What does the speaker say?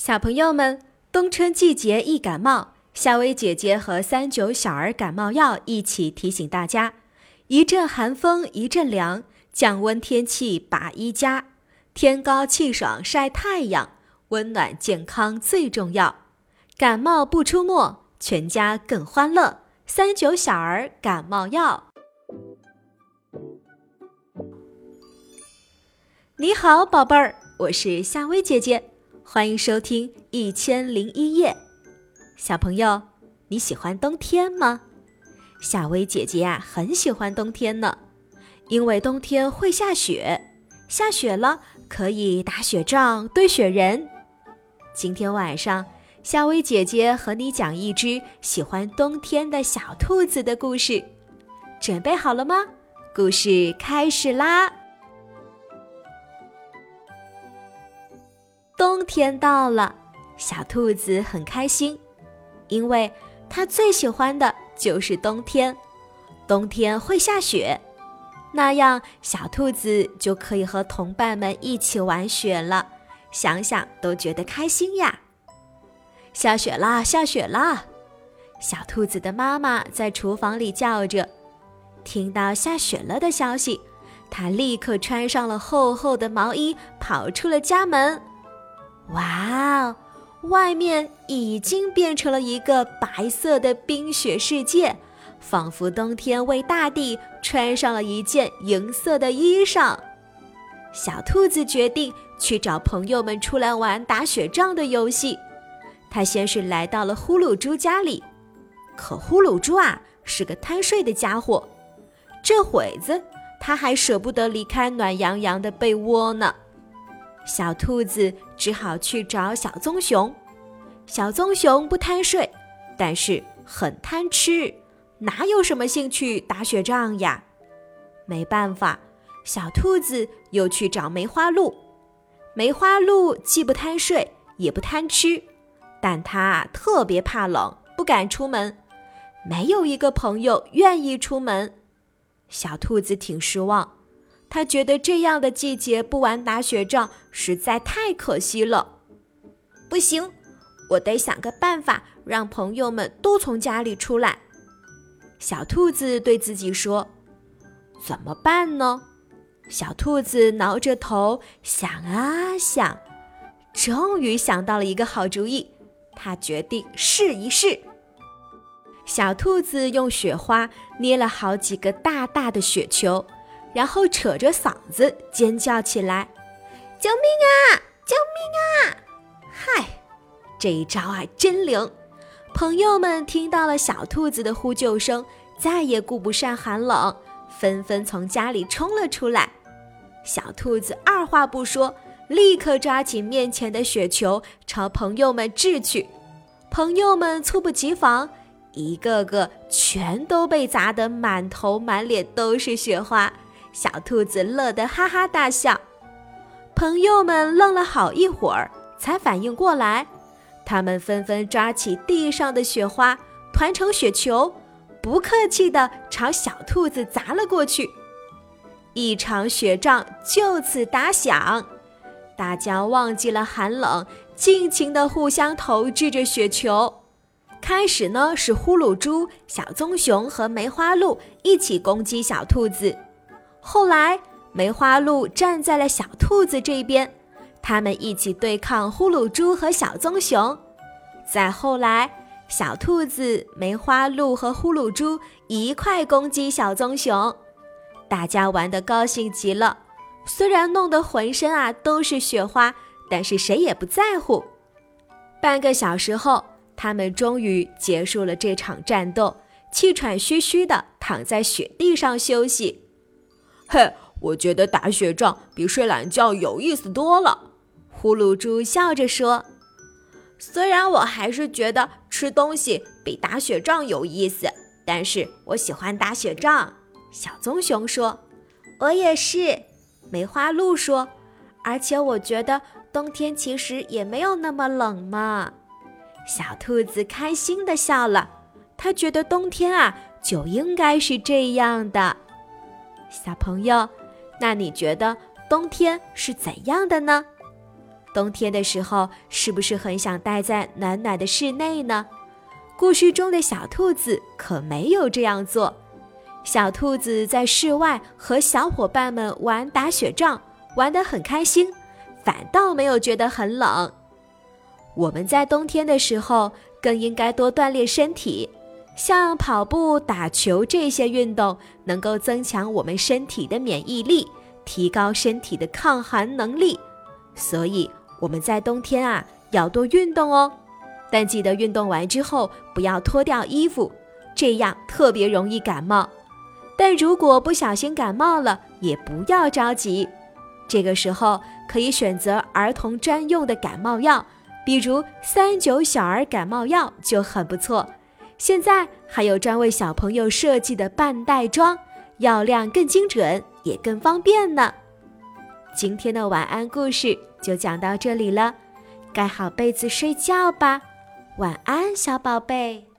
小朋友们，冬春季节易感冒，夏薇姐姐和三九小儿感冒药一起提醒大家：一阵寒风一阵凉，降温天气把衣加，天高气爽晒太阳，温暖健康最重要。感冒不出没，全家更欢乐。三九小儿感冒药。你好，宝贝儿，我是夏薇姐姐。欢迎收听《一千零一夜》，小朋友，你喜欢冬天吗？夏薇姐姐呀，很喜欢冬天呢，因为冬天会下雪，下雪了可以打雪仗、堆雪人。今天晚上，夏薇姐姐和你讲一只喜欢冬天的小兔子的故事，准备好了吗？故事开始啦！冬天到了，小兔子很开心，因为它最喜欢的就是冬天。冬天会下雪，那样小兔子就可以和同伴们一起玩雪了，想想都觉得开心呀！下雪啦，下雪啦！小兔子的妈妈在厨房里叫着。听到下雪了的消息，它立刻穿上了厚厚的毛衣，跑出了家门。哇哦，外面已经变成了一个白色的冰雪世界，仿佛冬天为大地穿上了一件银色的衣裳。小兔子决定去找朋友们出来玩打雪仗的游戏。它先是来到了呼噜猪家里，可呼噜猪啊是个贪睡的家伙，这会子他还舍不得离开暖洋洋的被窝呢。小兔子只好去找小棕熊。小棕熊不贪睡，但是很贪吃，哪有什么兴趣打雪仗呀？没办法，小兔子又去找梅花鹿。梅花鹿既不贪睡，也不贪吃，但它特别怕冷，不敢出门，没有一个朋友愿意出门。小兔子挺失望。他觉得这样的季节不玩打雪仗实在太可惜了。不行，我得想个办法让朋友们都从家里出来。小兔子对自己说：“怎么办呢？”小兔子挠着头想啊想，终于想到了一个好主意。他决定试一试。小兔子用雪花捏了好几个大大的雪球。然后扯着嗓子尖叫起来：“救命啊！救命啊！”嗨，这一招啊真灵！朋友们听到了小兔子的呼救声，再也顾不上寒冷，纷纷从家里冲了出来。小兔子二话不说，立刻抓起面前的雪球朝朋友们掷去。朋友们猝不及防，一个个全都被砸得满头满脸都是雪花。小兔子乐得哈哈大笑，朋友们愣了好一会儿，才反应过来。他们纷纷抓起地上的雪花，团成雪球，不客气地朝小兔子砸了过去。一场雪仗就此打响，大家忘记了寒冷，尽情地互相投掷着雪球。开始呢，是呼噜猪、小棕熊和梅花鹿一起攻击小兔子。后来，梅花鹿站在了小兔子这边，他们一起对抗呼噜猪和小棕熊。再后来，小兔子、梅花鹿和呼噜猪一块攻击小棕熊，大家玩得高兴极了。虽然弄得浑身啊都是雪花，但是谁也不在乎。半个小时后，他们终于结束了这场战斗，气喘吁吁地躺在雪地上休息。嘿，我觉得打雪仗比睡懒觉有意思多了。呼噜猪笑着说：“虽然我还是觉得吃东西比打雪仗有意思，但是我喜欢打雪仗。”小棕熊说：“我也是。”梅花鹿说：“而且我觉得冬天其实也没有那么冷嘛。”小兔子开心地笑了，它觉得冬天啊就应该是这样的。小朋友，那你觉得冬天是怎样的呢？冬天的时候是不是很想待在暖暖的室内呢？故事中的小兔子可没有这样做。小兔子在室外和小伙伴们玩打雪仗，玩得很开心，反倒没有觉得很冷。我们在冬天的时候更应该多锻炼身体，像跑步、打球这些运动，能够增强我们身体的免疫力，提高身体的抗寒能力。所以我们在冬天啊要多运动哦，但记得运动完之后不要脱掉衣服，这样特别容易感冒。但如果不小心感冒了，也不要着急。这个时候可以选择儿童专用的感冒药，比如三九小儿感冒药就很不错。现在还有专为小朋友设计的半袋装，药量更精准，也更方便呢。今天的晚安故事就讲到这里了，盖好被子睡觉吧，晚安，小宝贝。